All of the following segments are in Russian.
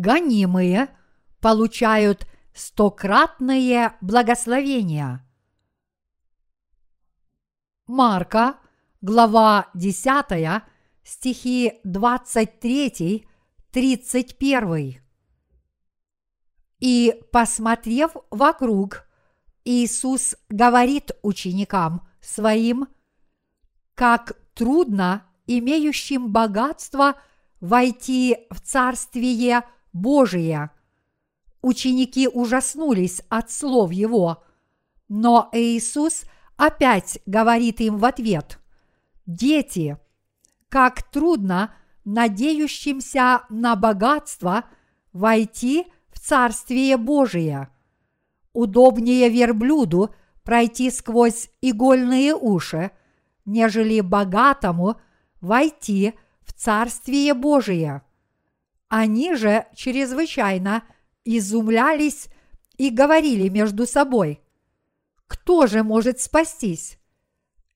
гонимые получают стократные благословения. Марка, глава 10, стихи 23, 31. И, посмотрев вокруг, Иисус говорит ученикам своим, как трудно имеющим богатство войти в Царствие Божие. Ученики ужаснулись от слов Его, но Иисус опять говорит им в ответ, «Дети, как трудно надеющимся на богатство войти в Царствие Божие. Удобнее верблюду пройти сквозь игольные уши, нежели богатому войти в Царствие Божие. Они же чрезвычайно изумлялись и говорили между собой, кто же может спастись?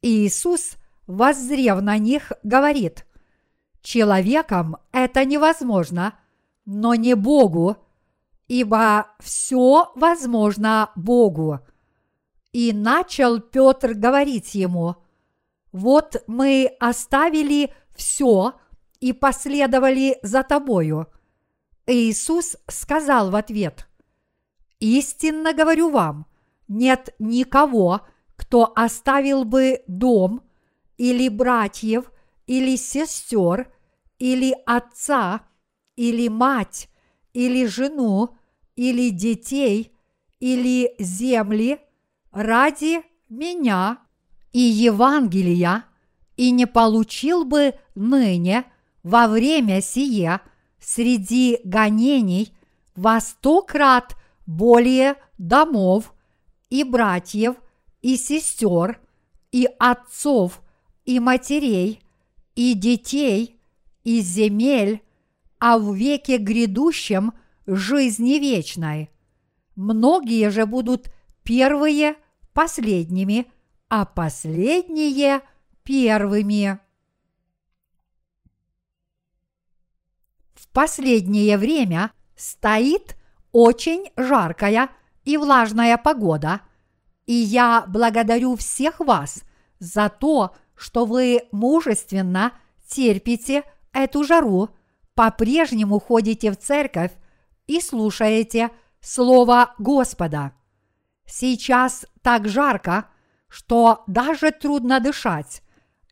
Иисус, воззрев на них, говорит, человеком это невозможно, но не Богу, ибо все возможно Богу. И начал Петр говорить ему, вот мы оставили все и последовали за тобою. Иисус сказал в ответ, истинно говорю вам, нет никого, кто оставил бы дом или братьев, или сестер, или отца, или мать, или жену, или детей, или земли ради меня и Евангелия, и не получил бы ныне во время сие среди гонений во сто крат более домов и братьев, и сестер, и отцов, и матерей, и детей, и земель, а в веке грядущем жизни вечной. Многие же будут первые последними, а последние первыми. В последнее время стоит очень жаркая и влажная погода, и я благодарю всех вас за то, что вы мужественно терпите эту жару, по-прежнему ходите в церковь и слушаете Слово Господа. Сейчас так жарко, что даже трудно дышать,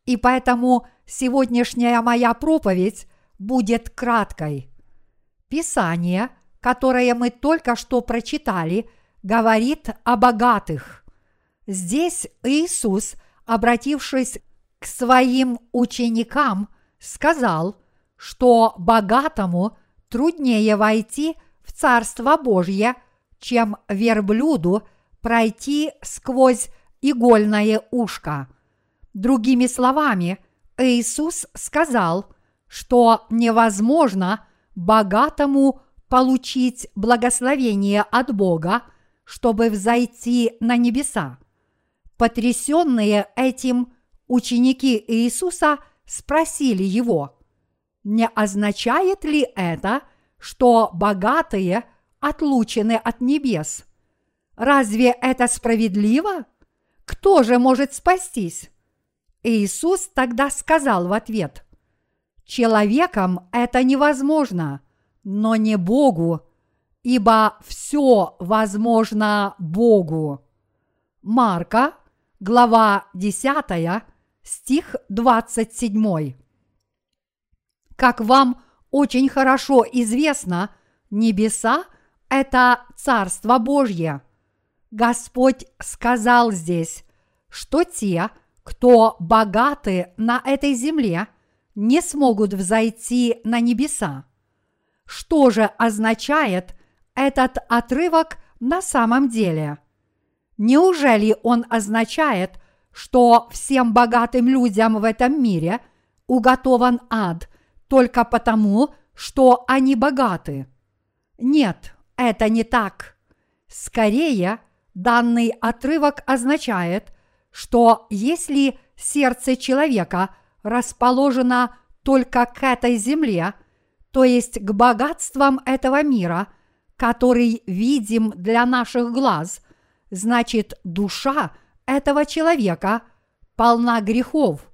и поэтому сегодняшняя моя проповедь будет краткой. Писание, которое мы только что прочитали, говорит о богатых. Здесь Иисус, обратившись к своим ученикам, сказал, что богатому труднее войти в Царство Божье, чем верблюду пройти сквозь игольное ушко. Другими словами, Иисус сказал, что невозможно богатому получить благословение от Бога, чтобы взойти на небеса. Потрясенные этим ученики Иисуса спросили его, не означает ли это, что богатые отлучены от небес? Разве это справедливо? Кто же может спастись? Иисус тогда сказал в ответ, Человеком это невозможно, но не Богу, ибо все возможно Богу. Марка, глава 10, стих 27. Как вам очень хорошо известно, небеса – это Царство Божье. Господь сказал здесь, что те, кто богаты на этой земле, не смогут взойти на небеса. Что же означает этот отрывок на самом деле? Неужели он означает, что всем богатым людям в этом мире уготован ад только потому, что они богаты? Нет, это не так. Скорее, данный отрывок означает, что если сердце человека расположено только к этой земле, то есть к богатствам этого мира, который видим для наших глаз, значит душа этого человека полна грехов,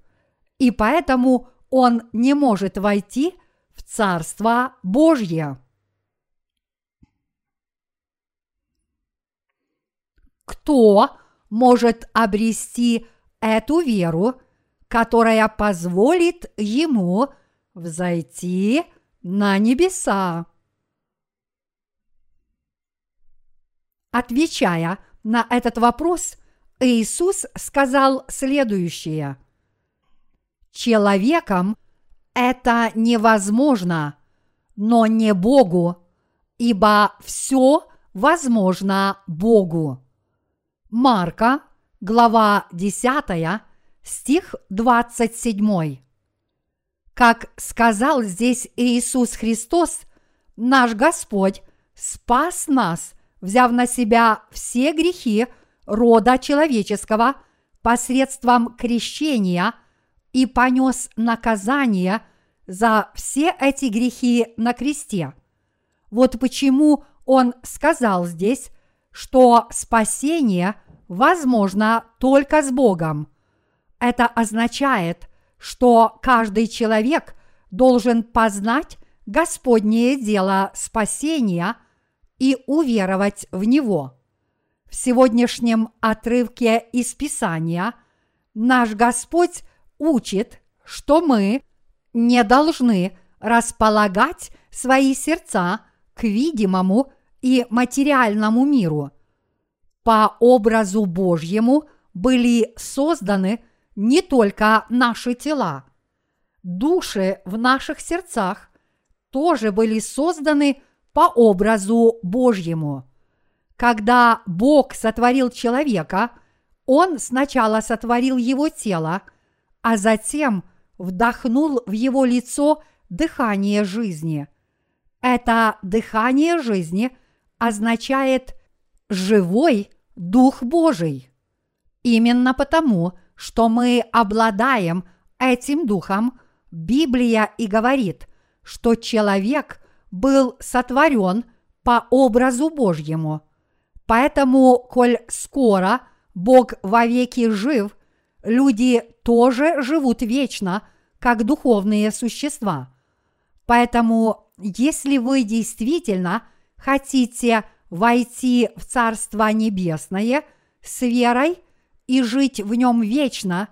и поэтому он не может войти в Царство Божье. Кто может обрести эту веру, которая позволит ему взойти на небеса. Отвечая на этот вопрос, Иисус сказал следующее. Человеком это невозможно, но не Богу, ибо все возможно Богу. Марка, глава 10, стих 27. Как сказал здесь Иисус Христос, наш Господь спас нас, взяв на себя все грехи рода человеческого посредством крещения и понес наказание за все эти грехи на кресте. Вот почему Он сказал здесь, что спасение возможно только с Богом. Это означает, что каждый человек должен познать Господнее дело спасения и уверовать в него. В сегодняшнем отрывке из Писания наш Господь учит, что мы не должны располагать свои сердца к видимому и материальному миру. По образу Божьему были созданы не только наши тела. Души в наших сердцах тоже были созданы по образу Божьему. Когда Бог сотворил человека, Он сначала сотворил его тело, а затем вдохнул в его лицо дыхание жизни. Это дыхание жизни означает живой Дух Божий. Именно потому, что мы обладаем этим духом, Библия и говорит, что человек был сотворен по образу Божьему. Поэтому, коль скоро Бог вовеки жив, люди тоже живут вечно, как духовные существа. Поэтому, если вы действительно хотите войти в Царство Небесное с верой – и жить в нем вечно,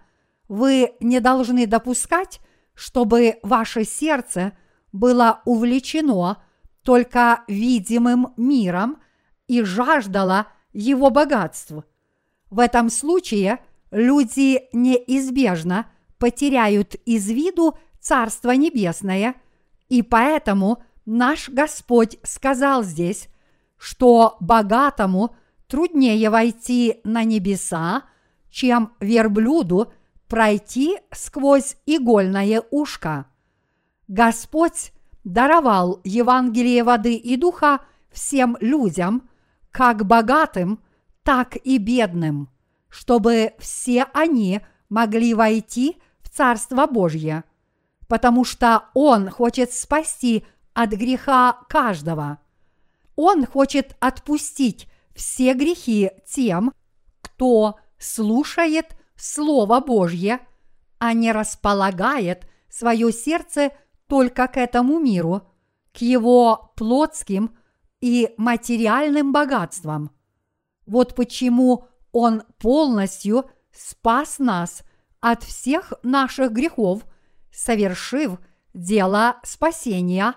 вы не должны допускать, чтобы ваше сердце было увлечено только видимым миром и жаждало его богатств. В этом случае люди неизбежно потеряют из виду Царство Небесное, и поэтому наш Господь сказал здесь, что богатому труднее войти на небеса, чем верблюду пройти сквозь игольное ушко. Господь даровал Евангелие воды и духа всем людям, как богатым, так и бедным, чтобы все они могли войти в Царство Божье, потому что Он хочет спасти от греха каждого. Он хочет отпустить все грехи тем, кто слушает Слово Божье, а не располагает свое сердце только к этому миру, к его плотским и материальным богатствам. Вот почему Он полностью спас нас от всех наших грехов, совершив дело спасения,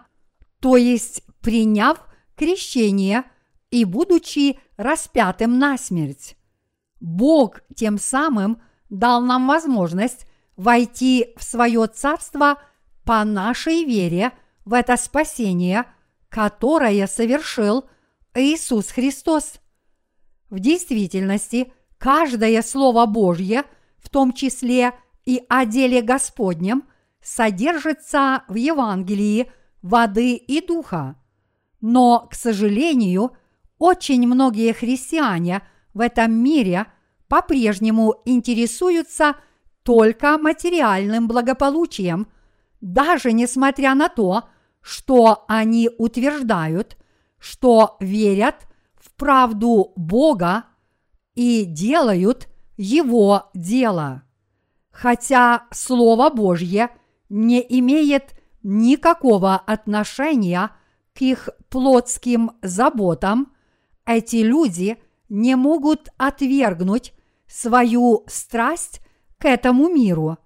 то есть приняв крещение и будучи распятым на смерть. Бог тем самым дал нам возможность войти в свое царство по нашей вере в это спасение, которое совершил Иисус Христос. В действительности, каждое Слово Божье, в том числе и о деле Господнем, содержится в Евангелии воды и духа. Но, к сожалению, очень многие христиане – в этом мире по-прежнему интересуются только материальным благополучием, даже несмотря на то, что они утверждают, что верят в правду Бога и делают Его дело. Хотя Слово Божье не имеет никакого отношения к их плотским заботам, эти люди не могут отвергнуть свою страсть к этому миру,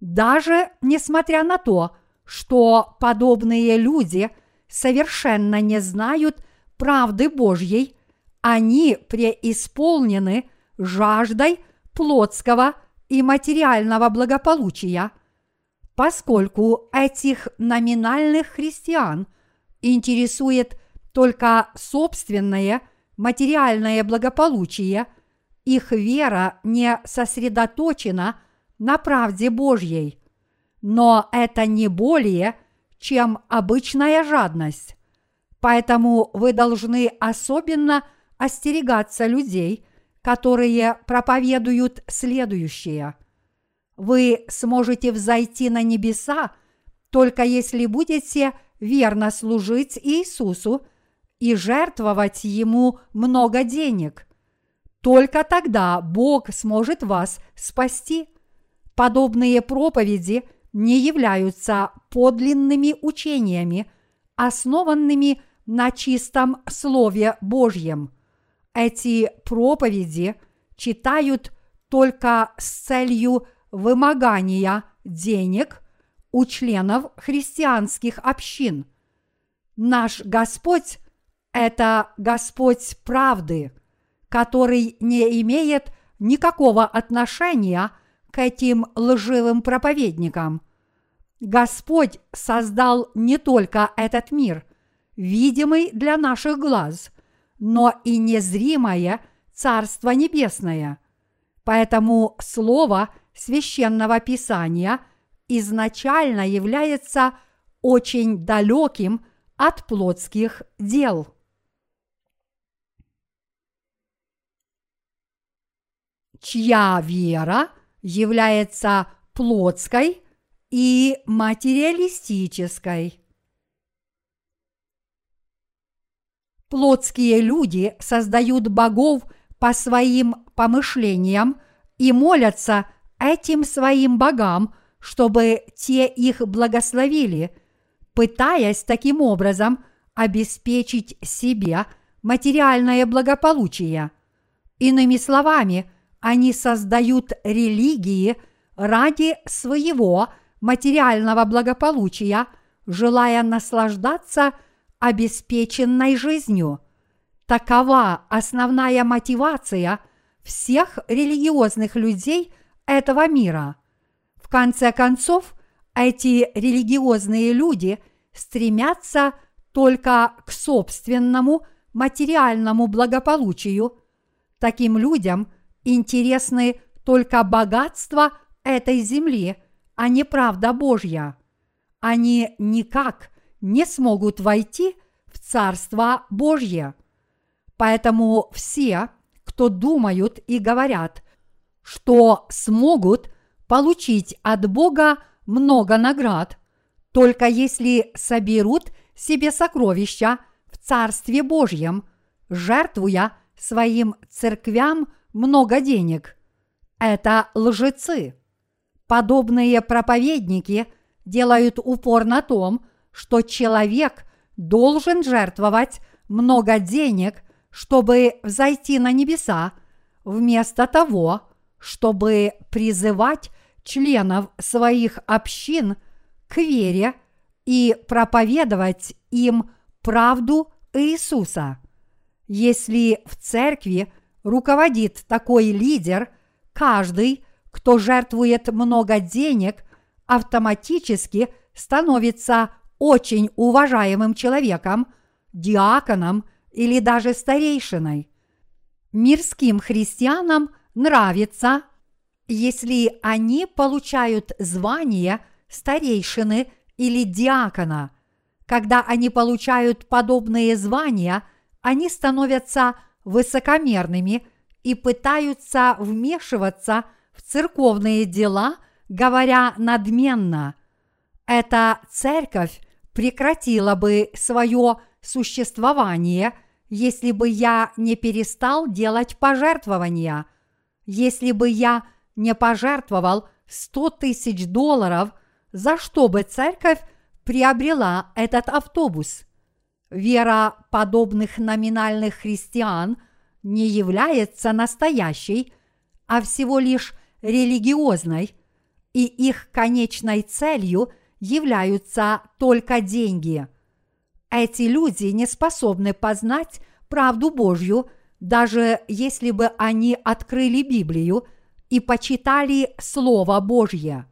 даже несмотря на то, что подобные люди совершенно не знают правды Божьей, они преисполнены жаждой плотского и материального благополучия, поскольку этих номинальных христиан интересует только собственное материальное благополучие, их вера не сосредоточена на правде Божьей. Но это не более, чем обычная жадность. Поэтому вы должны особенно остерегаться людей, которые проповедуют следующее. Вы сможете взойти на небеса, только если будете верно служить Иисусу и жертвовать Ему много денег. Только тогда Бог сможет вас спасти. Подобные проповеди не являются подлинными учениями, основанными на чистом Слове Божьем – эти проповеди читают только с целью вымогания денег у членов христианских общин. Наш Господь – это Господь правды, который не имеет никакого отношения к этим лживым проповедникам. Господь создал не только этот мир, видимый для наших глаз – но и незримое Царство Небесное. Поэтому слово священного Писания изначально является очень далеким от плотских дел. Чья вера является плотской и материалистической. Плотские люди создают богов по своим помышлениям и молятся этим своим богам, чтобы те их благословили, пытаясь таким образом обеспечить себе материальное благополучие. Иными словами, они создают религии ради своего материального благополучия, желая наслаждаться – обеспеченной жизнью. Такова основная мотивация всех религиозных людей этого мира. В конце концов, эти религиозные люди стремятся только к собственному материальному благополучию. Таким людям интересны только богатства этой земли, а не правда Божья. Они никак не смогут войти в Царство Божье. Поэтому все, кто думают и говорят, что смогут получить от Бога много наград, только если соберут себе сокровища в Царстве Божьем, жертвуя своим церквям много денег. Это лжецы. Подобные проповедники делают упор на том, что человек должен жертвовать много денег, чтобы взойти на небеса, вместо того, чтобы призывать членов своих общин к вере и проповедовать им правду Иисуса. Если в церкви руководит такой лидер, каждый, кто жертвует много денег, автоматически становится очень уважаемым человеком, диаконом или даже старейшиной. Мирским христианам нравится, если они получают звание старейшины или диакона. Когда они получают подобные звания, они становятся высокомерными и пытаются вмешиваться в церковные дела, говоря надменно. Эта церковь прекратила бы свое существование, если бы я не перестал делать пожертвования, если бы я не пожертвовал 100 тысяч долларов, за что бы церковь приобрела этот автобус. Вера подобных номинальных христиан не является настоящей, а всего лишь религиозной, и их конечной целью являются только деньги. Эти люди не способны познать правду Божью, даже если бы они открыли Библию и почитали Слово Божье.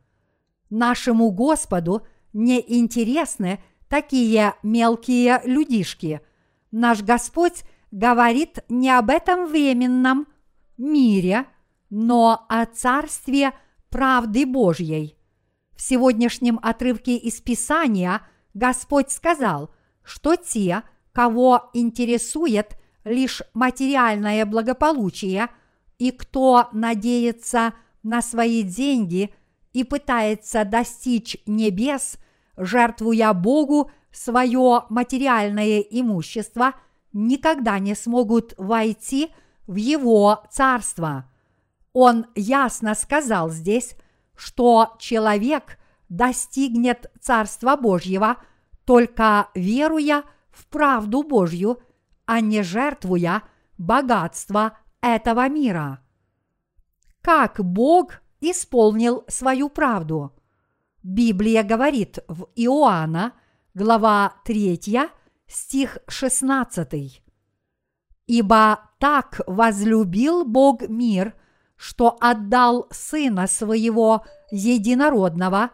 Нашему Господу не интересны такие мелкие людишки. Наш Господь говорит не об этом временном мире, но о Царстве правды Божьей. В сегодняшнем отрывке из Писания Господь сказал, что те, кого интересует лишь материальное благополучие и кто надеется на свои деньги и пытается достичь небес, жертвуя Богу свое материальное имущество, никогда не смогут войти в Его царство. Он ясно сказал здесь, что человек достигнет Царства Божьего только веруя в правду Божью, а не жертвуя богатство этого мира. Как Бог исполнил свою правду? Библия говорит в Иоанна, глава 3, стих 16. «Ибо так возлюбил Бог мир, что отдал Сына Своего Единородного,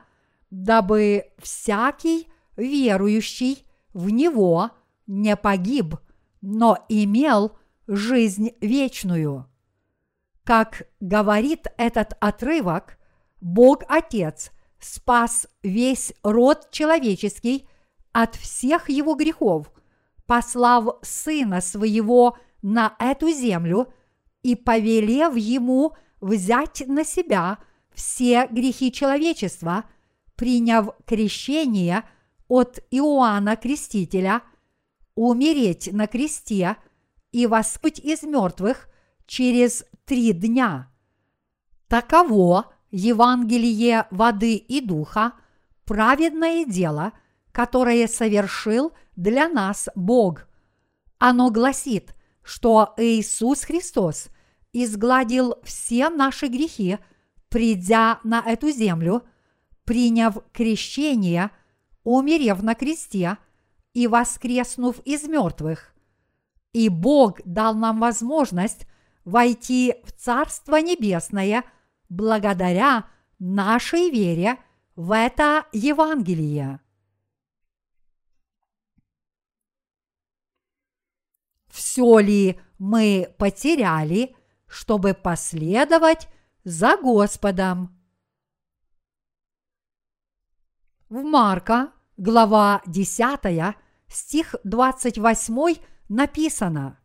дабы всякий верующий в Него не погиб, но имел жизнь вечную». Как говорит этот отрывок, Бог Отец – спас весь род человеческий от всех его грехов, послав Сына Своего на эту землю и повелев Ему взять на себя все грехи человечества, приняв крещение от Иоанна Крестителя, умереть на кресте и воскуть из мертвых через три дня. Таково Евангелие воды и духа – праведное дело, которое совершил для нас Бог. Оно гласит, что Иисус Христос изгладил все наши грехи, придя на эту землю, приняв крещение, умерев на кресте и воскреснув из мертвых. И Бог дал нам возможность войти в Царство Небесное – благодаря нашей вере в это Евангелие. Все ли мы потеряли, чтобы последовать за Господом? В Марка, глава 10, стих 28 написано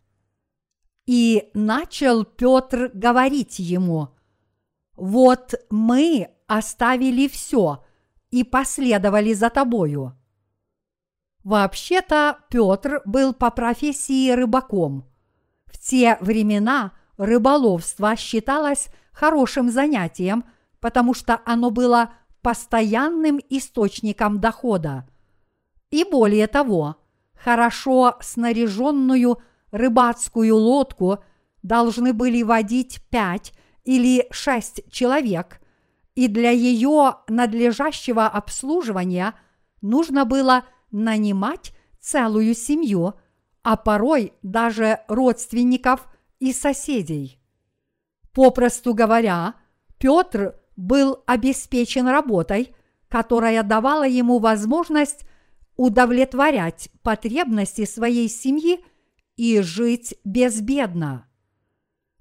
«И начал Петр говорить ему – вот мы оставили все и последовали за тобою. Вообще-то Петр был по профессии рыбаком. В те времена рыболовство считалось хорошим занятием, потому что оно было постоянным источником дохода. И более того, хорошо снаряженную рыбацкую лодку должны были водить пять или шесть человек, и для ее надлежащего обслуживания нужно было нанимать целую семью, а порой даже родственников и соседей. Попросту говоря, Петр был обеспечен работой, которая давала ему возможность удовлетворять потребности своей семьи и жить безбедно.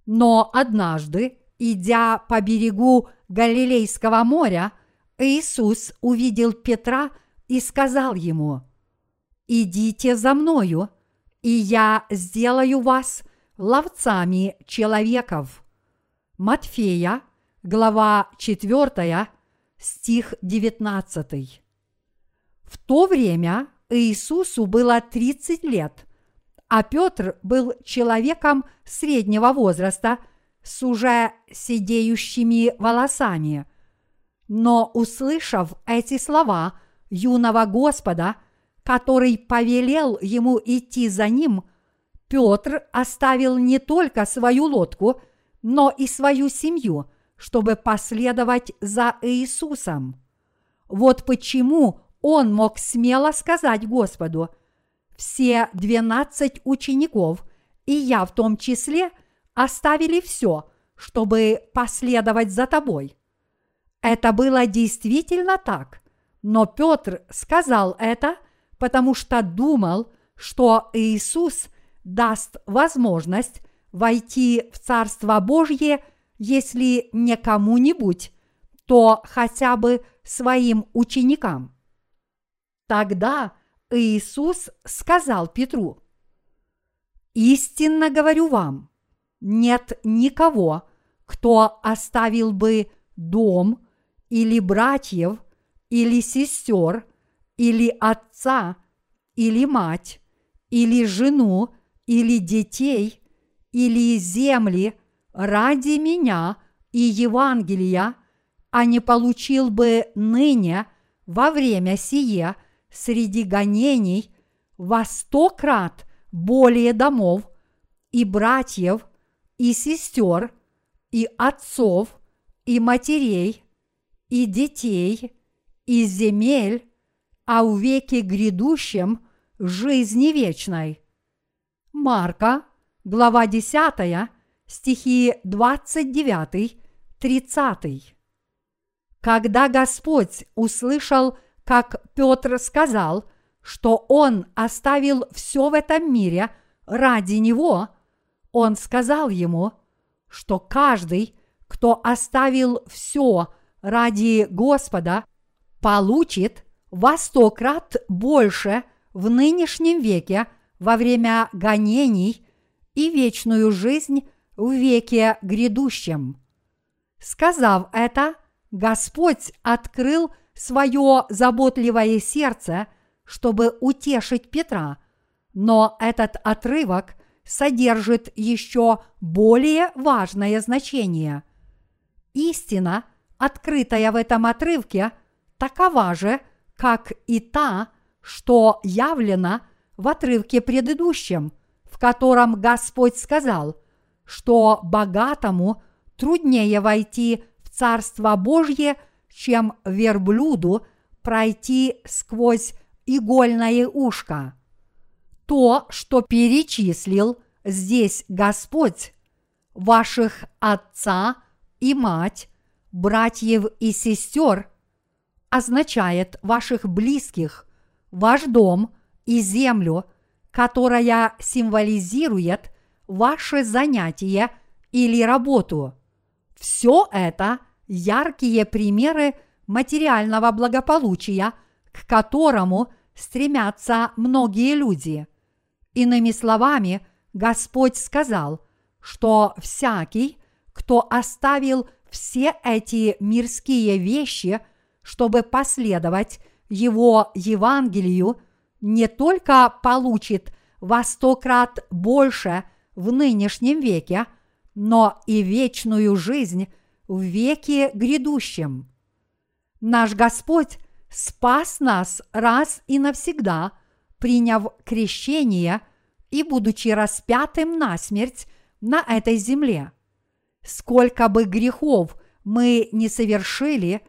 Но однажды Идя по берегу Галилейского моря, Иисус увидел Петра и сказал ему, «Идите за мною, и я сделаю вас ловцами человеков». Матфея, глава 4, стих 19. В то время Иисусу было 30 лет, а Петр был человеком среднего возраста с уже сидеющими волосами. Но, услышав эти слова юного Господа, который повелел ему идти за ним, Петр оставил не только свою лодку, но и свою семью, чтобы последовать за Иисусом. Вот почему он мог смело сказать Господу, все двенадцать учеников, и я в том числе, оставили все, чтобы последовать за тобой. Это было действительно так, но Петр сказал это, потому что думал, что Иисус даст возможность войти в Царство Божье, если не кому-нибудь, то хотя бы своим ученикам. Тогда Иисус сказал Петру, «Истинно говорю вам, нет никого, кто оставил бы дом или братьев, или сестер, или отца, или мать, или жену, или детей, или земли ради меня и Евангелия, а не получил бы ныне во время сие среди гонений во сто крат более домов и братьев, и сестер, и отцов, и матерей, и детей, и земель, а в веке грядущем жизни вечной. Марка, глава 10, стихи 29-30. Когда Господь услышал, как Петр сказал, что он оставил все в этом мире ради него, он сказал ему, что каждый, кто оставил все ради Господа, получит во сто крат больше в нынешнем веке во время гонений и вечную жизнь в веке грядущем. Сказав это, Господь открыл свое заботливое сердце, чтобы утешить Петра, но этот отрывок содержит еще более важное значение. Истина, открытая в этом отрывке, такова же, как и та, что явлена в отрывке предыдущем, в котором Господь сказал, что богатому труднее войти в Царство Божье, чем верблюду пройти сквозь игольное ушко. То, что перечислил здесь Господь, ваших отца и мать, братьев и сестер, означает ваших близких, ваш дом и землю, которая символизирует ваше занятие или работу. Все это яркие примеры материального благополучия, к которому стремятся многие люди. Иными словами, Господь сказал, что всякий, кто оставил все эти мирские вещи, чтобы последовать Его Евангелию, не только получит во сто крат больше в нынешнем веке, но и вечную жизнь в веке грядущем. Наш Господь спас нас раз и навсегда, приняв крещение и будучи распятым на смерть на этой земле. Сколько бы грехов мы не совершили,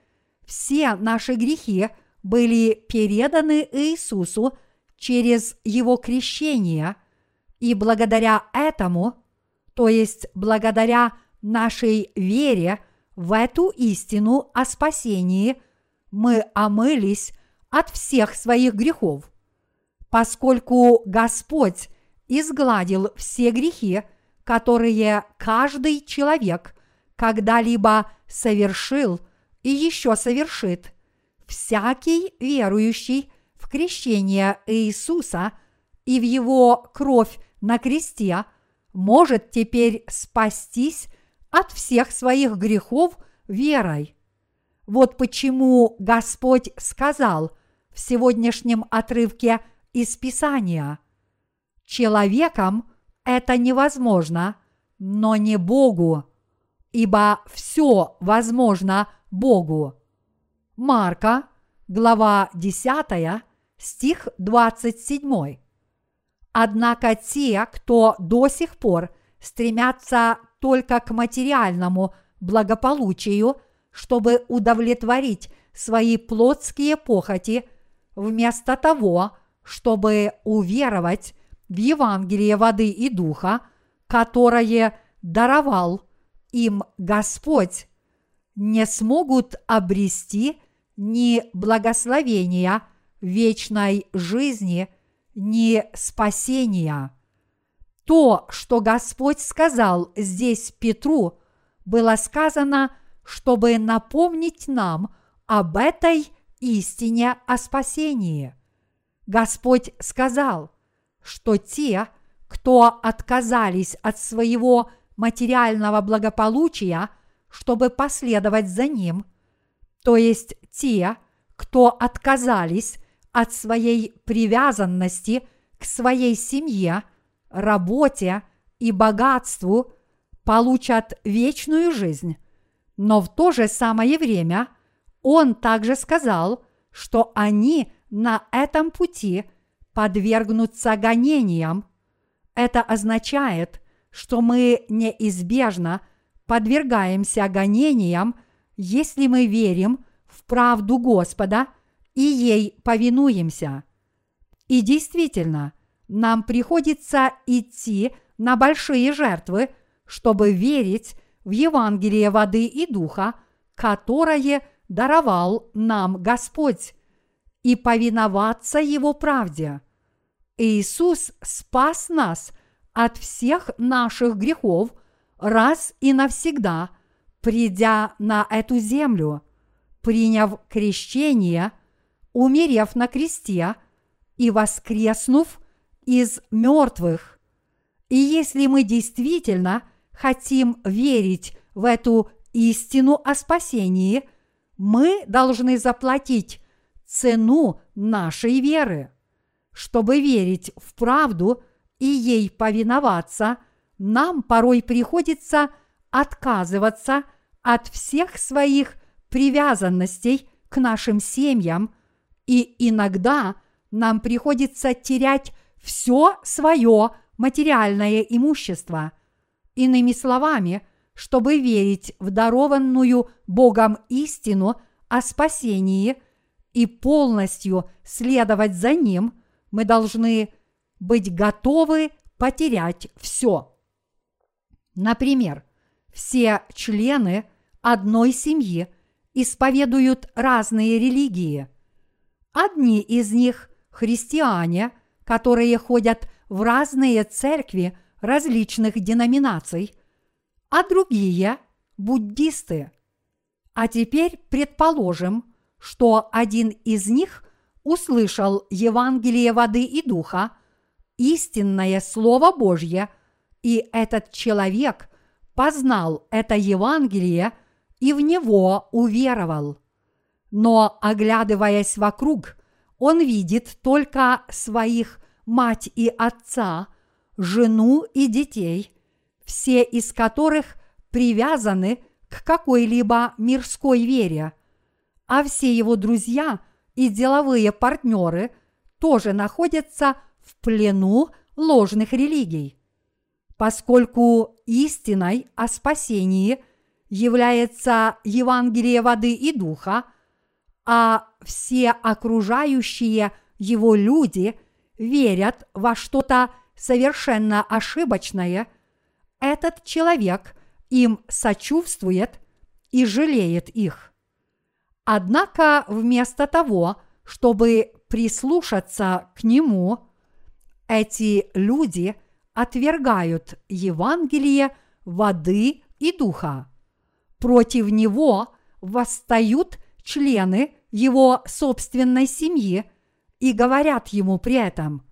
все наши грехи были переданы Иисусу через Его крещение, и благодаря этому, то есть благодаря нашей вере в эту истину о спасении, мы омылись от всех своих грехов. Поскольку Господь изгладил все грехи, которые каждый человек когда-либо совершил и еще совершит, всякий верующий в крещение Иисуса и в его кровь на кресте может теперь спастись от всех своих грехов верой. Вот почему Господь сказал в сегодняшнем отрывке из Писания. Человеком это невозможно, но не Богу, ибо все возможно Богу. Марка, глава 10, стих 27. Однако те, кто до сих пор стремятся только к материальному благополучию, чтобы удовлетворить свои плотские похоти, вместо того, чтобы уверовать в Евангелие воды и духа, которое даровал им Господь, не смогут обрести ни благословения вечной жизни, ни спасения. То, что Господь сказал здесь Петру, было сказано, чтобы напомнить нам об этой истине о спасении. Господь сказал, что те, кто отказались от своего материального благополучия, чтобы последовать за Ним, то есть те, кто отказались от своей привязанности к своей семье, работе и богатству, получат вечную жизнь. Но в то же самое время он также сказал, что они на этом пути подвергнутся гонениям. Это означает, что мы неизбежно подвергаемся гонениям, если мы верим в правду Господа и ей повинуемся. И действительно, нам приходится идти на большие жертвы, чтобы верить в Евангелие воды и духа, которое даровал нам Господь, и повиноваться Его правде. Иисус спас нас от всех наших грехов раз и навсегда, придя на эту землю, приняв крещение, умерев на кресте и воскреснув из мертвых. И если мы действительно хотим верить в эту истину о спасении, мы должны заплатить цену нашей веры. Чтобы верить в правду и ей повиноваться, нам порой приходится отказываться от всех своих привязанностей к нашим семьям, и иногда нам приходится терять все свое материальное имущество. Иными словами, чтобы верить в дарованную Богом истину о спасении и полностью следовать за Ним, мы должны быть готовы потерять все. Например, все члены одной семьи исповедуют разные религии. Одни из них – христиане – которые ходят в разные церкви различных деноминаций, а другие – буддисты. А теперь предположим, что один из них услышал Евангелие воды и духа, истинное Слово Божье, и этот человек познал это Евангелие и в него уверовал. Но, оглядываясь вокруг, он видит только своих мать и отца, жену и детей, все из которых привязаны к какой-либо мирской вере, а все его друзья и деловые партнеры тоже находятся в плену ложных религий. Поскольку истиной о спасении является Евангелие воды и духа – а все окружающие его люди верят во что-то совершенно ошибочное, этот человек им сочувствует и жалеет их. Однако вместо того, чтобы прислушаться к нему, эти люди отвергают Евангелие воды и духа. Против него восстают члены его собственной семьи и говорят ему при этом,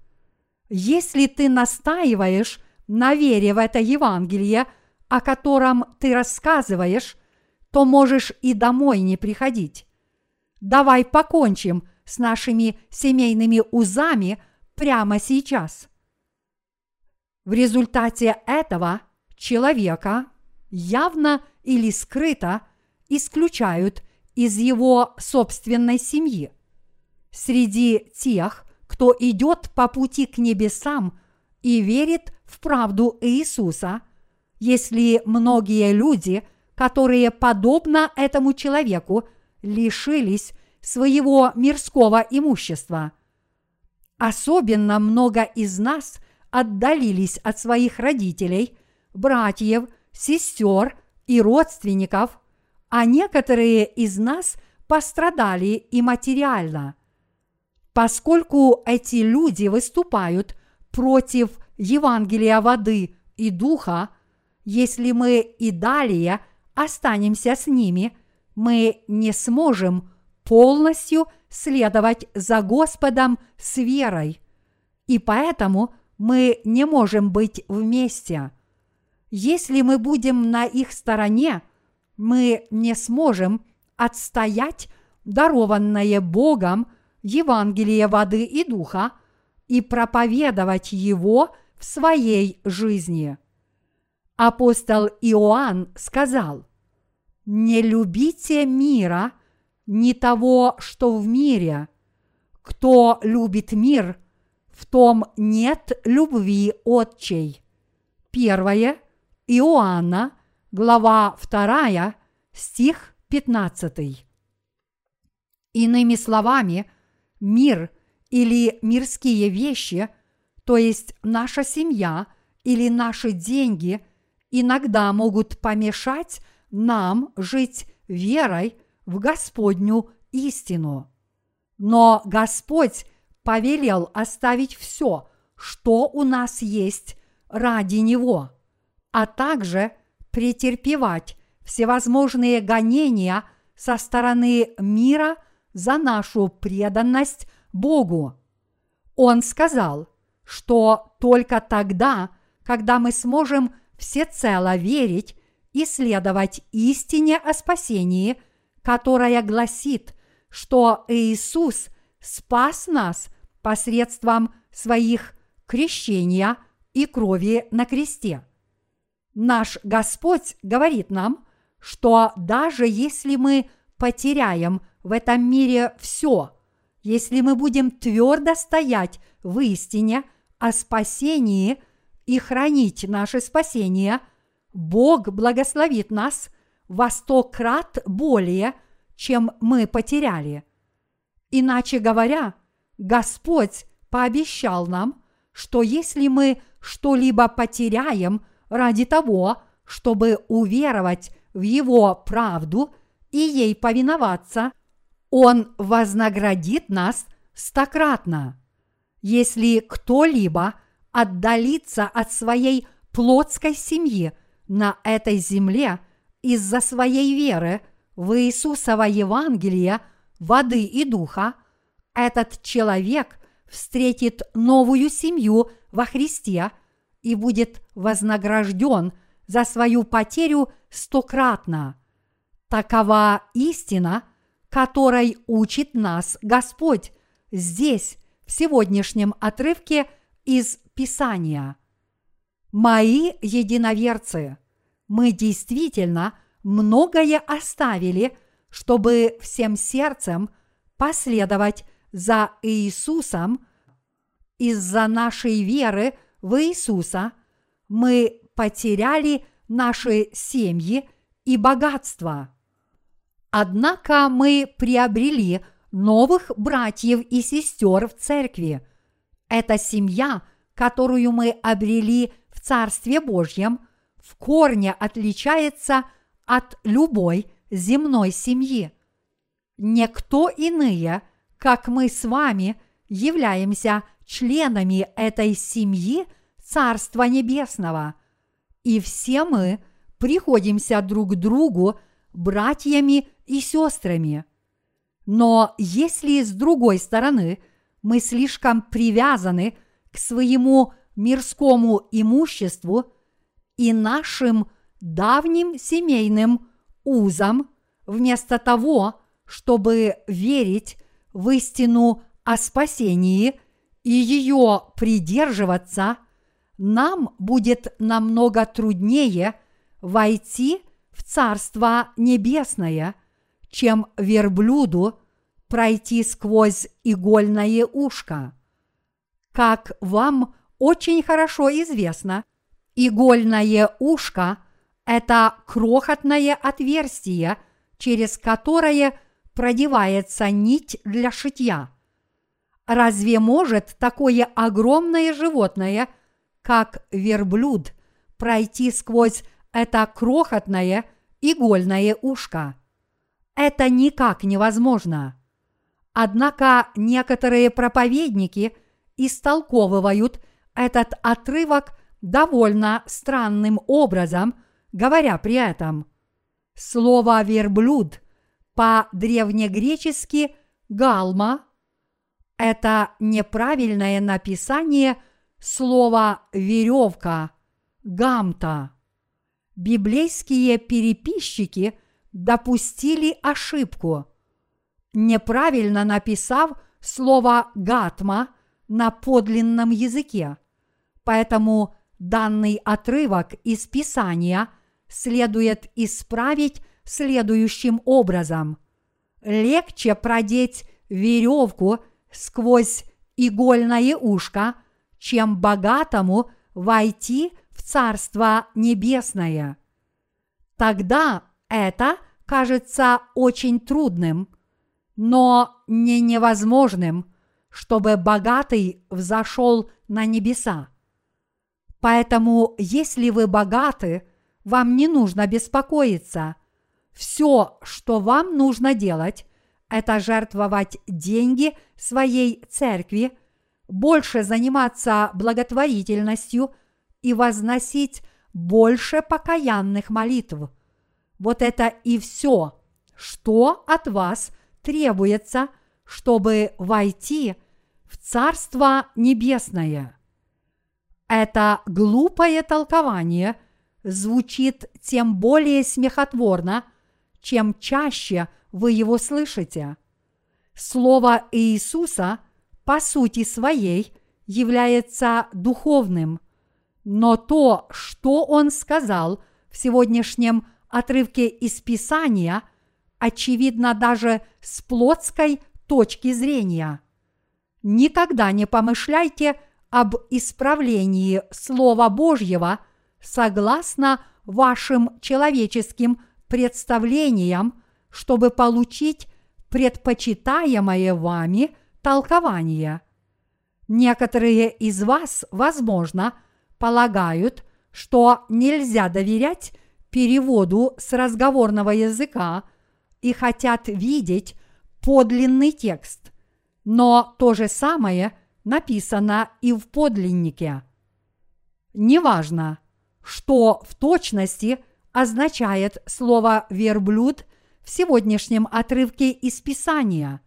если ты настаиваешь на вере в это Евангелие, о котором ты рассказываешь, то можешь и домой не приходить. Давай покончим с нашими семейными узами прямо сейчас. В результате этого человека явно или скрыто исключают из его собственной семьи. Среди тех, кто идет по пути к небесам и верит в правду Иисуса, если многие люди, которые, подобно этому человеку, лишились своего мирского имущества. Особенно много из нас отдалились от своих родителей, братьев, сестер и родственников, а некоторые из нас пострадали и материально. Поскольку эти люди выступают против Евангелия воды и духа, если мы и далее останемся с ними, мы не сможем полностью следовать за Господом с верой, и поэтому мы не можем быть вместе. Если мы будем на их стороне, мы не сможем отстоять дарованное Богом Евангелие воды и духа и проповедовать его в своей жизни. Апостол Иоанн сказал, «Не любите мира – не того, что в мире. Кто любит мир, в том нет любви отчей. Первое Иоанна, глава 2, стих 15. Иными словами, мир или мирские вещи, то есть наша семья или наши деньги, иногда могут помешать нам жить верой в Господню истину. Но Господь повелел оставить все, что у нас есть ради Него, а также претерпевать всевозможные гонения со стороны мира за нашу преданность Богу. Он сказал, что только тогда, когда мы сможем всецело верить и следовать истине о спасении – которая гласит, что Иисус спас нас посредством своих крещения и крови на кресте. Наш Господь говорит нам, что даже если мы потеряем в этом мире все, если мы будем твердо стоять в истине о спасении и хранить наше спасение, Бог благословит нас во сто крат более, чем мы потеряли. Иначе говоря, Господь пообещал нам, что если мы что-либо потеряем ради того, чтобы уверовать в Его правду и ей повиноваться, Он вознаградит нас стократно. Если кто-либо отдалится от своей плотской семьи на этой земле – из-за своей веры в Иисусово Евангелие воды и духа, этот человек встретит новую семью во Христе и будет вознагражден за свою потерю стократно. Такова истина, которой учит нас Господь здесь, в сегодняшнем отрывке из Писания. Мои единоверцы – мы действительно многое оставили, чтобы всем сердцем последовать за Иисусом. Из-за нашей веры в Иисуса мы потеряли наши семьи и богатства. Однако мы приобрели новых братьев и сестер в церкви. Эта семья, которую мы обрели в Царстве Божьем – в корне отличается от любой земной семьи. Никто иные, как мы с вами, являемся членами этой семьи Царства Небесного, и все мы приходимся друг другу братьями и сестрами. Но если с другой стороны мы слишком привязаны к своему мирскому имуществу – и нашим давним семейным узам, вместо того, чтобы верить в истину о спасении и ее придерживаться, нам будет намного труднее войти в Царство Небесное, чем верблюду пройти сквозь игольное ушко. Как вам очень хорошо известно, игольное ушко – это крохотное отверстие, через которое продевается нить для шитья. Разве может такое огромное животное, как верблюд, пройти сквозь это крохотное игольное ушко? Это никак невозможно. Однако некоторые проповедники истолковывают этот отрывок довольно странным образом, говоря при этом. Слово «верблюд» по-древнегречески «галма» – это неправильное написание слова «веревка» – «гамта». Библейские переписчики допустили ошибку, неправильно написав слово «гатма» на подлинном языке. Поэтому данный отрывок из Писания следует исправить следующим образом. Легче продеть веревку сквозь игольное ушко, чем богатому войти в Царство Небесное. Тогда это кажется очень трудным, но не невозможным, чтобы богатый взошел на небеса. Поэтому, если вы богаты, вам не нужно беспокоиться. Все, что вам нужно делать, это жертвовать деньги своей церкви, больше заниматься благотворительностью и возносить больше покаянных молитв. Вот это и все, что от вас требуется, чтобы войти в Царство Небесное. Это глупое толкование звучит тем более смехотворно, чем чаще вы его слышите. Слово Иисуса по сути своей является духовным, но то, что Он сказал в сегодняшнем отрывке из Писания, очевидно даже с плотской точки зрения. Никогда не помышляйте об исправлении Слова Божьего согласно вашим человеческим представлениям, чтобы получить предпочитаемое вами толкование. Некоторые из вас, возможно, полагают, что нельзя доверять переводу с разговорного языка и хотят видеть подлинный текст, но то же самое написано и в подлиннике. Неважно, что в точности означает слово «верблюд» в сегодняшнем отрывке из Писания.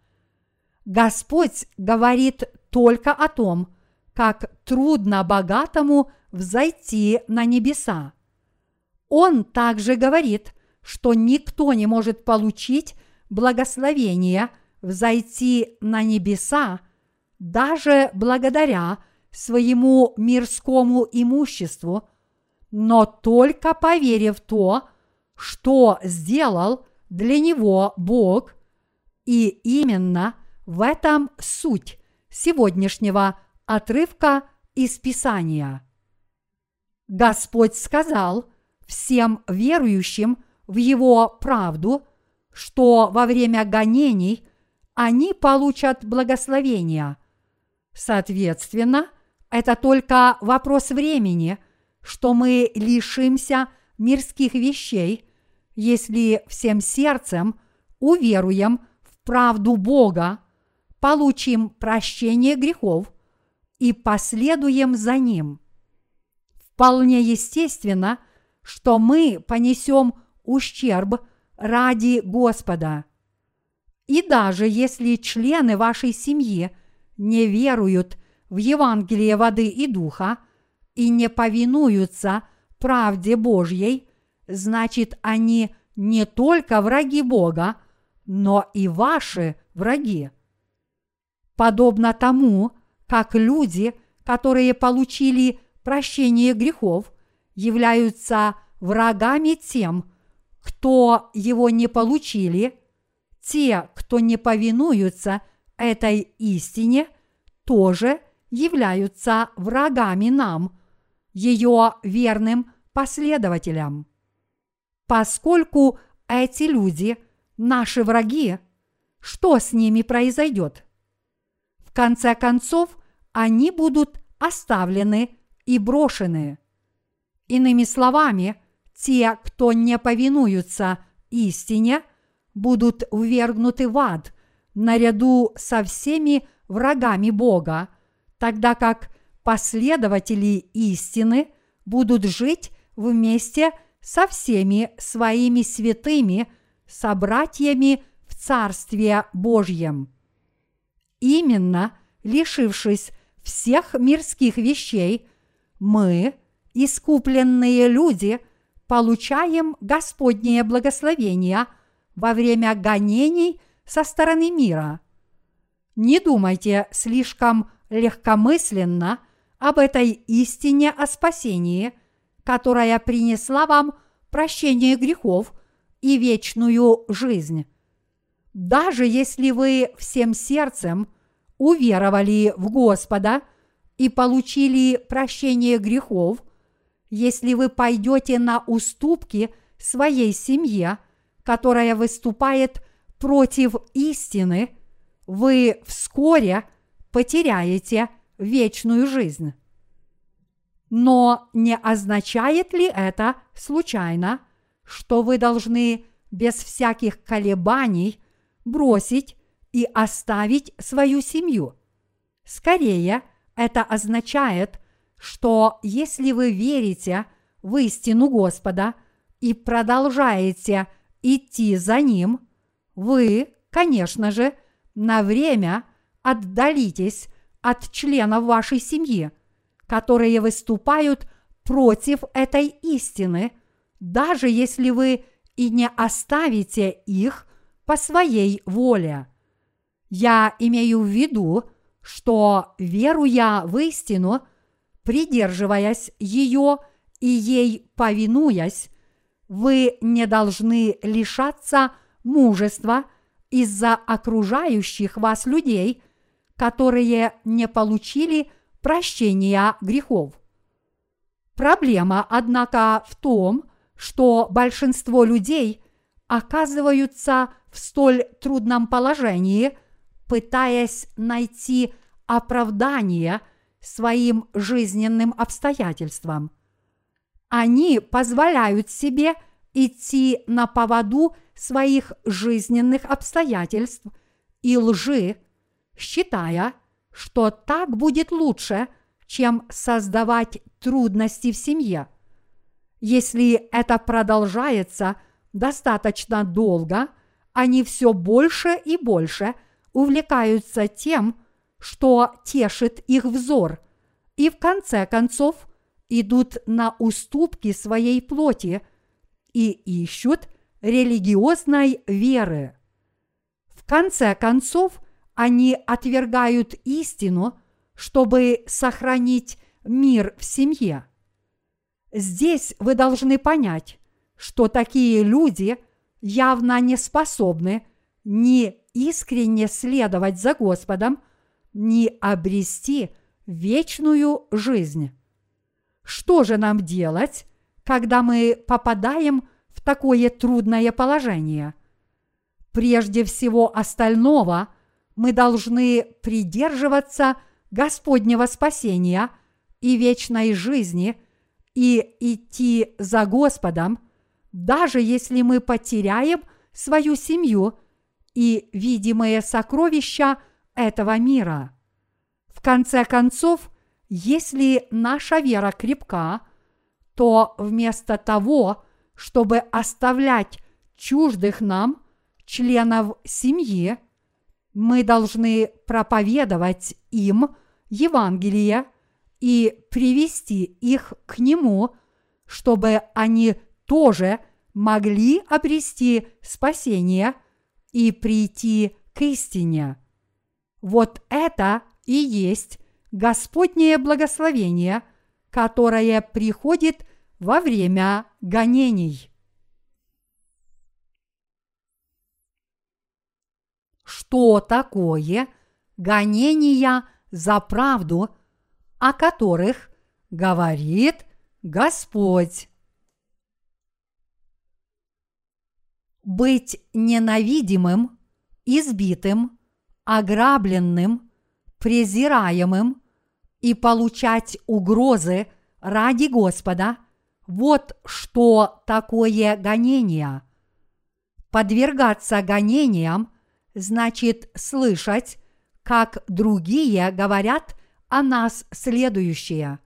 Господь говорит только о том, как трудно богатому взойти на небеса. Он также говорит, что никто не может получить благословение взойти на небеса даже благодаря своему мирскому имуществу, но только поверив то, что сделал для него Бог, и именно в этом суть сегодняшнего отрывка из Писания. Господь сказал всем верующим в Его правду, что во время гонений они получат благословения. Соответственно, это только вопрос времени, что мы лишимся мирских вещей, если всем сердцем уверуем в правду Бога, получим прощение грехов и последуем за Ним. Вполне естественно, что мы понесем ущерб ради Господа. И даже если члены вашей семьи не веруют в Евангелие воды и духа и не повинуются правде Божьей, значит они не только враги Бога, но и ваши враги. подобно тому, как люди, которые получили прощение грехов, являются врагами тем, кто его не получили, те, кто не повинуются этой истине, тоже являются врагами нам, ее верным последователям. Поскольку эти люди – наши враги, что с ними произойдет? В конце концов, они будут оставлены и брошены. Иными словами, те, кто не повинуются истине, будут ввергнуты в ад наряду со всеми врагами Бога, тогда как последователи истины будут жить вместе со всеми своими святыми собратьями в Царстве Божьем. Именно лишившись всех мирских вещей, мы, искупленные люди, получаем Господнее благословение во время гонений со стороны мира. Не думайте слишком легкомысленно об этой истине о спасении, которая принесла вам прощение грехов и вечную жизнь. Даже если вы всем сердцем уверовали в Господа и получили прощение грехов, если вы пойдете на уступки своей семье, которая выступает против истины, вы вскоре потеряете вечную жизнь. Но не означает ли это случайно, что вы должны без всяких колебаний бросить и оставить свою семью? Скорее, это означает, что если вы верите в истину Господа и продолжаете идти за Ним, вы, конечно же, на время отдалитесь от членов вашей семьи, которые выступают против этой истины, даже если вы и не оставите их по своей воле. Я имею в виду, что, веруя в истину, придерживаясь ее и ей повинуясь, вы не должны лишаться мужества из-за окружающих вас людей, которые не получили прощения грехов. Проблема, однако, в том, что большинство людей оказываются в столь трудном положении, пытаясь найти оправдание своим жизненным обстоятельствам. Они позволяют себе идти на поводу своих жизненных обстоятельств и лжи, считая, что так будет лучше, чем создавать трудности в семье. Если это продолжается достаточно долго, они все больше и больше увлекаются тем, что тешит их взор, и в конце концов идут на уступки своей плоти и ищут религиозной веры. В конце концов, они отвергают истину, чтобы сохранить мир в семье. Здесь вы должны понять, что такие люди явно не способны ни искренне следовать за Господом, ни обрести вечную жизнь. Что же нам делать, когда мы попадаем в такое трудное положение? Прежде всего остального – мы должны придерживаться Господнего спасения и вечной жизни и идти за Господом, даже если мы потеряем свою семью и видимые сокровища этого мира. В конце концов, если наша вера крепка, то вместо того, чтобы оставлять чуждых нам членов семьи, мы должны проповедовать им Евангелие и привести их к Нему, чтобы они тоже могли обрести спасение и прийти к истине. Вот это и есть Господнее благословение, которое приходит во время гонений. Что такое гонения за правду, о которых говорит Господь? Быть ненавидимым, избитым, ограбленным, презираемым и получать угрозы ради Господа – вот что такое гонение. Подвергаться гонениям значит слышать, как другие говорят о нас следующее.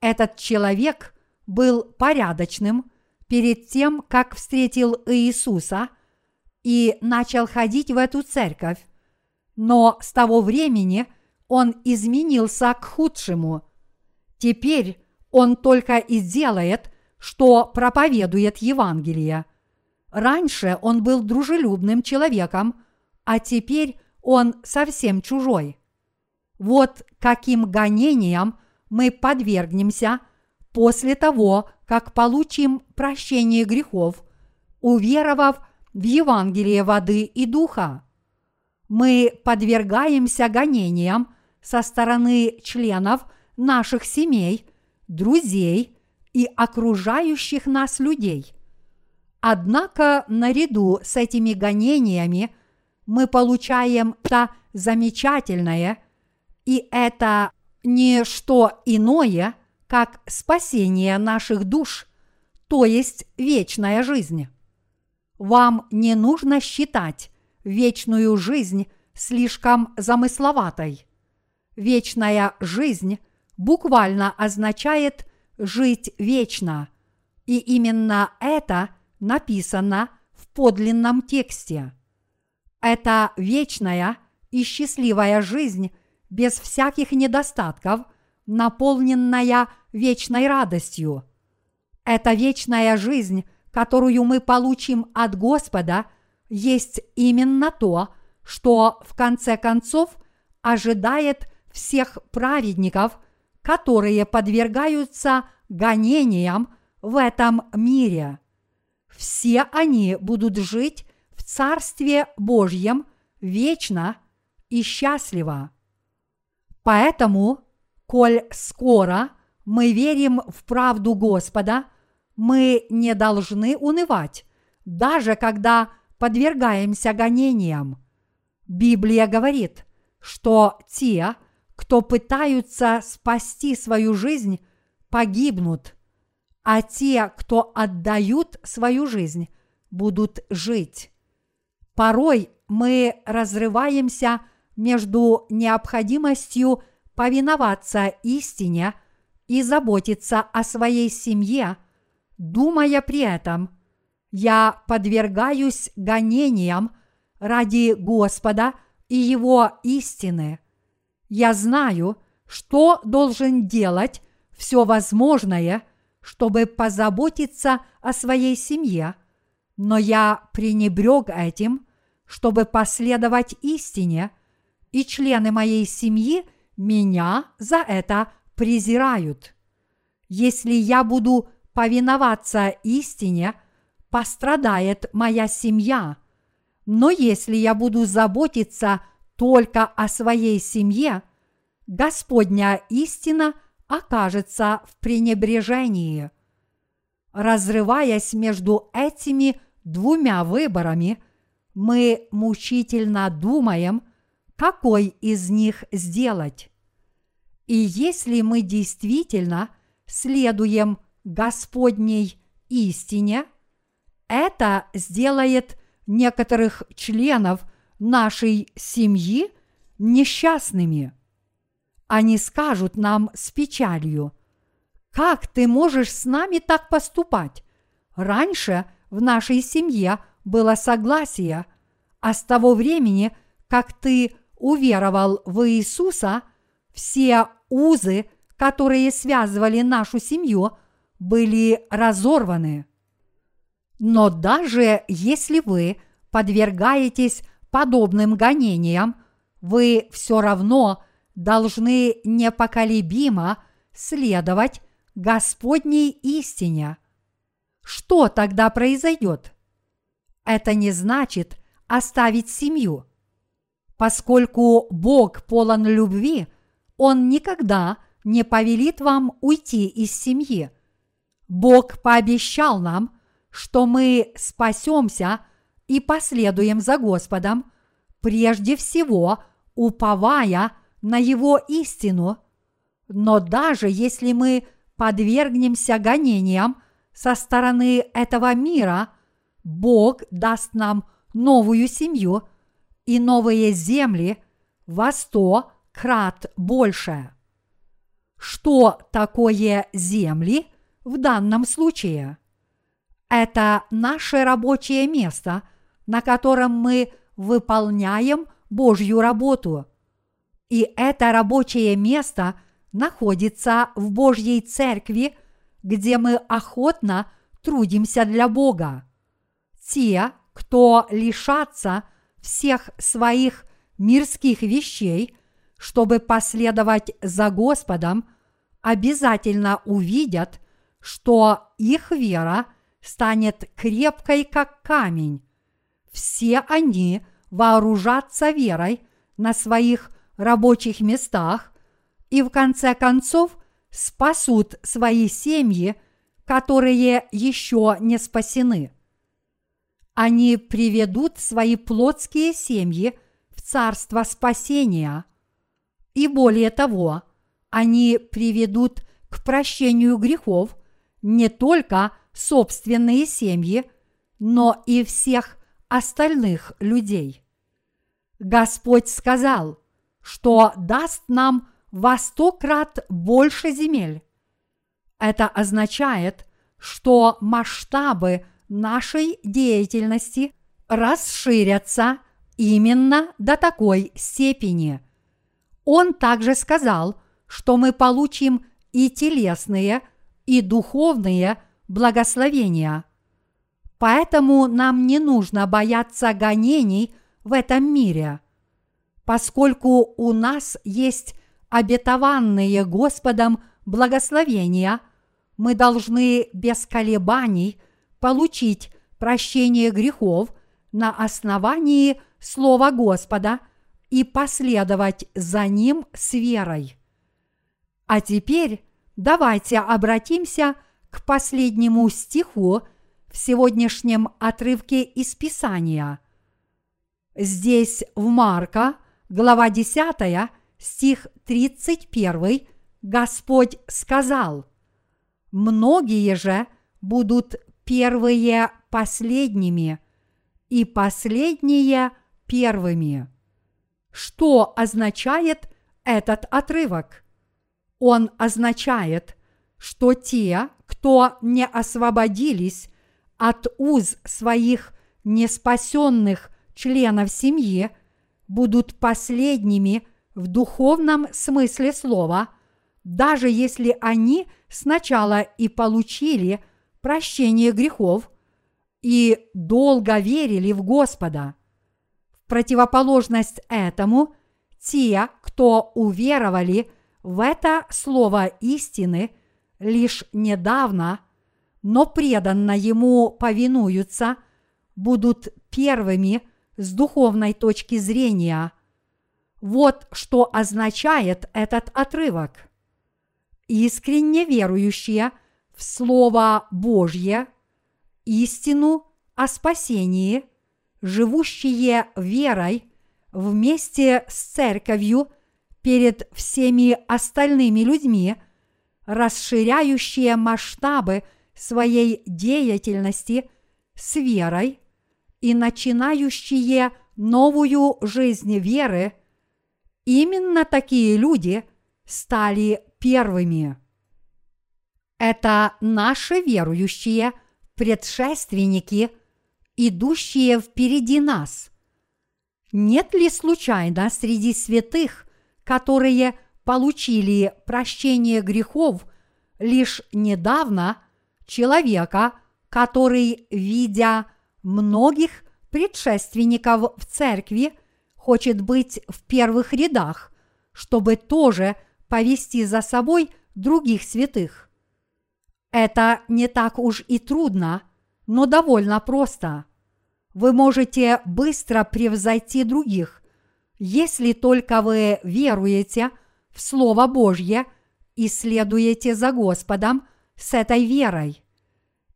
Этот человек был порядочным перед тем, как встретил Иисуса и начал ходить в эту церковь, но с того времени он изменился к худшему. Теперь он только и делает, что проповедует Евангелие. Раньше он был дружелюбным человеком, а теперь он совсем чужой. Вот каким гонениям мы подвергнемся после того, как получим прощение грехов, уверовав в Евангелие воды и духа. Мы подвергаемся гонениям со стороны членов наших семей, друзей и окружающих нас людей. Однако наряду с этими гонениями мы получаем то замечательное, и это не что иное, как спасение наших душ, то есть вечная жизнь. Вам не нужно считать вечную жизнь слишком замысловатой. Вечная жизнь буквально означает жить вечно, и именно это написано в подлинном тексте. Это вечная и счастливая жизнь без всяких недостатков, наполненная вечной радостью. Эта вечная жизнь, которую мы получим от Господа, есть именно то, что в конце концов ожидает всех праведников, которые подвергаются гонениям в этом мире. Все они будут жить в Царстве Божьем вечно и счастливо. Поэтому, коль скоро мы верим в правду Господа, мы не должны унывать, даже когда подвергаемся гонениям. Библия говорит, что те, кто пытаются спасти свою жизнь, погибнут, а те, кто отдают свою жизнь, будут жить. Порой мы разрываемся между необходимостью повиноваться истине и заботиться о своей семье, думая при этом, я подвергаюсь гонениям ради Господа и Его истины. Я знаю, что должен делать все возможное, чтобы позаботиться о своей семье, но я пренебрег этим, чтобы последовать истине, и члены моей семьи меня за это презирают. Если я буду повиноваться истине, пострадает моя семья. Но если я буду заботиться только о своей семье, Господня истина окажется в пренебрежении. Разрываясь между этими двумя выборами, мы мучительно думаем, какой из них сделать. И если мы действительно следуем Господней истине, это сделает некоторых членов нашей семьи несчастными. Они скажут нам с печалью, как ты можешь с нами так поступать? Раньше в нашей семье было согласие, а с того времени, как ты уверовал в Иисуса, все узы, которые связывали нашу семью, были разорваны. Но даже если вы подвергаетесь подобным гонениям, вы все равно должны непоколебимо следовать Господней истине. Что тогда произойдет? Это не значит оставить семью. Поскольку Бог полон любви, Он никогда не повелит вам уйти из семьи. Бог пообещал нам, что мы спасемся и последуем за Господом, прежде всего уповая на Его истину. Но даже если мы подвергнемся гонениям со стороны этого мира, Бог даст нам новую семью и новые земли во сто крат больше. Что такое земли в данном случае? Это наше рабочее место, на котором мы выполняем Божью работу. И это рабочее место находится в Божьей церкви, где мы охотно трудимся для Бога. Те, кто лишатся всех своих мирских вещей, чтобы последовать за Господом, обязательно увидят, что их вера станет крепкой, как камень. Все они вооружатся верой на своих рабочих местах и в конце концов спасут свои семьи, которые еще не спасены. Они приведут свои плотские семьи в царство спасения. И более того, они приведут к прощению грехов не только собственные семьи, но и всех остальных людей. Господь сказал, что даст нам во сто крат больше земель. Это означает, что масштабы нашей деятельности расширятся именно до такой степени. Он также сказал, что мы получим и телесные, и духовные благословения. Поэтому нам не нужно бояться гонений в этом мире, поскольку у нас есть обетованные Господом благословения, мы должны без колебаний получить прощение грехов на основании Слова Господа и последовать за Ним с верой. А теперь давайте обратимся к последнему стиху в сегодняшнем отрывке из Писания. Здесь в Марка, глава 10, стих 31, Господь сказал, «Многие же будут первые последними, и последние первыми». Что означает этот отрывок? Он означает, что те, кто не освободились от уз своих неспасенных членов семьи, будут последними в духовном смысле слова, даже если они сначала и получили прощение грехов и долго верили в Господа. В противоположность этому, те, кто уверовали в это слово истины лишь недавно, но преданно ему повинуются, будут первыми с духовной точки зрения – вот что означает этот отрывок. Искренне верующие в Слово Божье, истину о спасении, живущие верой вместе с церковью перед всеми остальными людьми, расширяющие масштабы своей деятельности с верой и начинающие новую жизнь веры – Именно такие люди стали первыми. Это наши верующие предшественники, идущие впереди нас. Нет ли случайно среди святых, которые получили прощение грехов лишь недавно, человека, который, видя многих предшественников в церкви, хочет быть в первых рядах, чтобы тоже повести за собой других святых. Это не так уж и трудно, но довольно просто. Вы можете быстро превзойти других, если только вы веруете в Слово Божье и следуете за Господом с этой верой.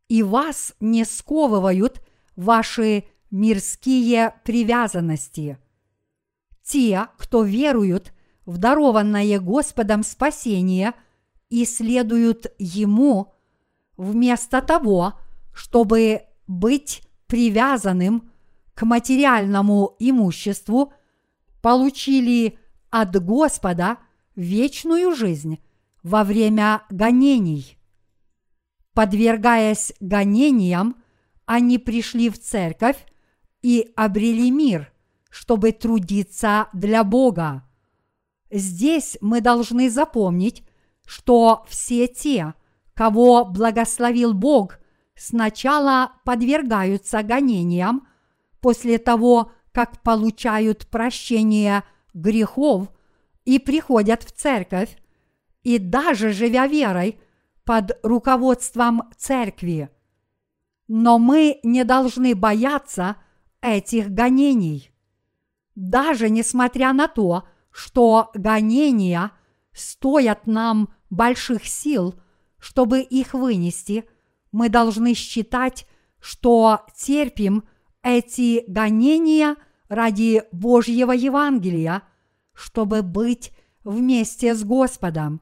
И вас не сковывают ваши мирские привязанности. Те, кто веруют в дарованное Господом спасение и следуют Ему, вместо того, чтобы быть привязанным к материальному имуществу, получили от Господа вечную жизнь во время гонений. Подвергаясь гонениям, они пришли в церковь и обрели мир, чтобы трудиться для Бога. Здесь мы должны запомнить, что все те, кого благословил Бог, сначала подвергаются гонениям, после того, как получают прощение грехов и приходят в церковь, и даже живя верой под руководством церкви. Но мы не должны бояться этих гонений. Даже несмотря на то, что гонения стоят нам больших сил, чтобы их вынести, мы должны считать, что терпим эти гонения ради Божьего Евангелия, чтобы быть вместе с Господом.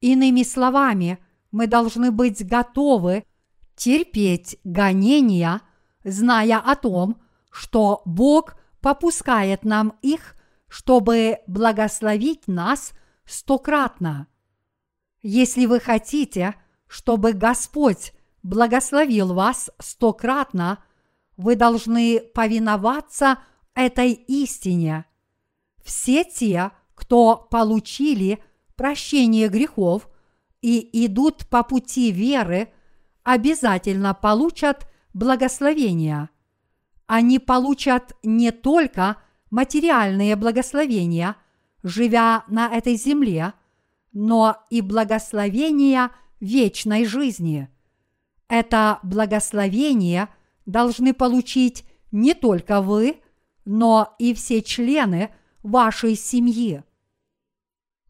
Иными словами, мы должны быть готовы терпеть гонения, зная о том, что Бог попускает нам их, чтобы благословить нас стократно. Если вы хотите, чтобы Господь благословил вас стократно, вы должны повиноваться этой истине. Все те, кто получили прощение грехов и идут по пути веры, обязательно получат благословения. Они получат не только материальные благословения, живя на этой земле, но и благословения вечной жизни. Это благословение должны получить не только вы, но и все члены вашей семьи.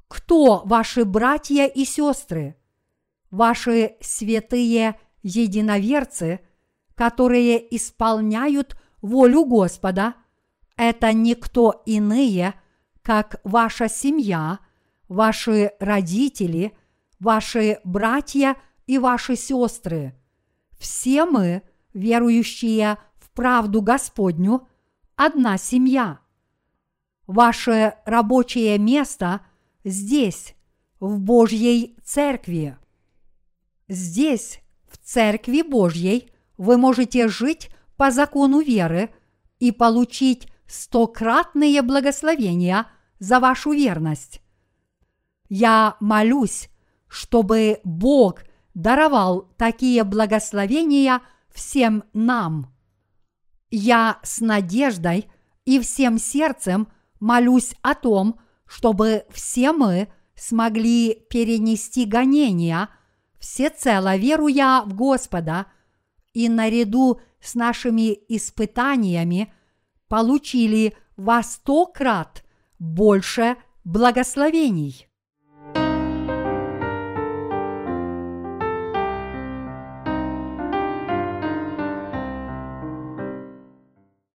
Кто ваши братья и сестры? Ваши святые единоверцы, которые исполняют волю Господа, это никто иные, как ваша семья, ваши родители, ваши братья и ваши сестры. Все мы, верующие в правду Господню, одна семья. Ваше рабочее место здесь, в Божьей Церкви. Здесь, в Церкви Божьей, вы можете жить по закону веры и получить стократные благословения за вашу верность. Я молюсь, чтобы Бог даровал такие благословения всем нам. Я с надеждой и всем сердцем молюсь о том, чтобы все мы смогли перенести гонения, всецело веруя в Господа, и наряду с нашими испытаниями получили во сто крат больше благословений.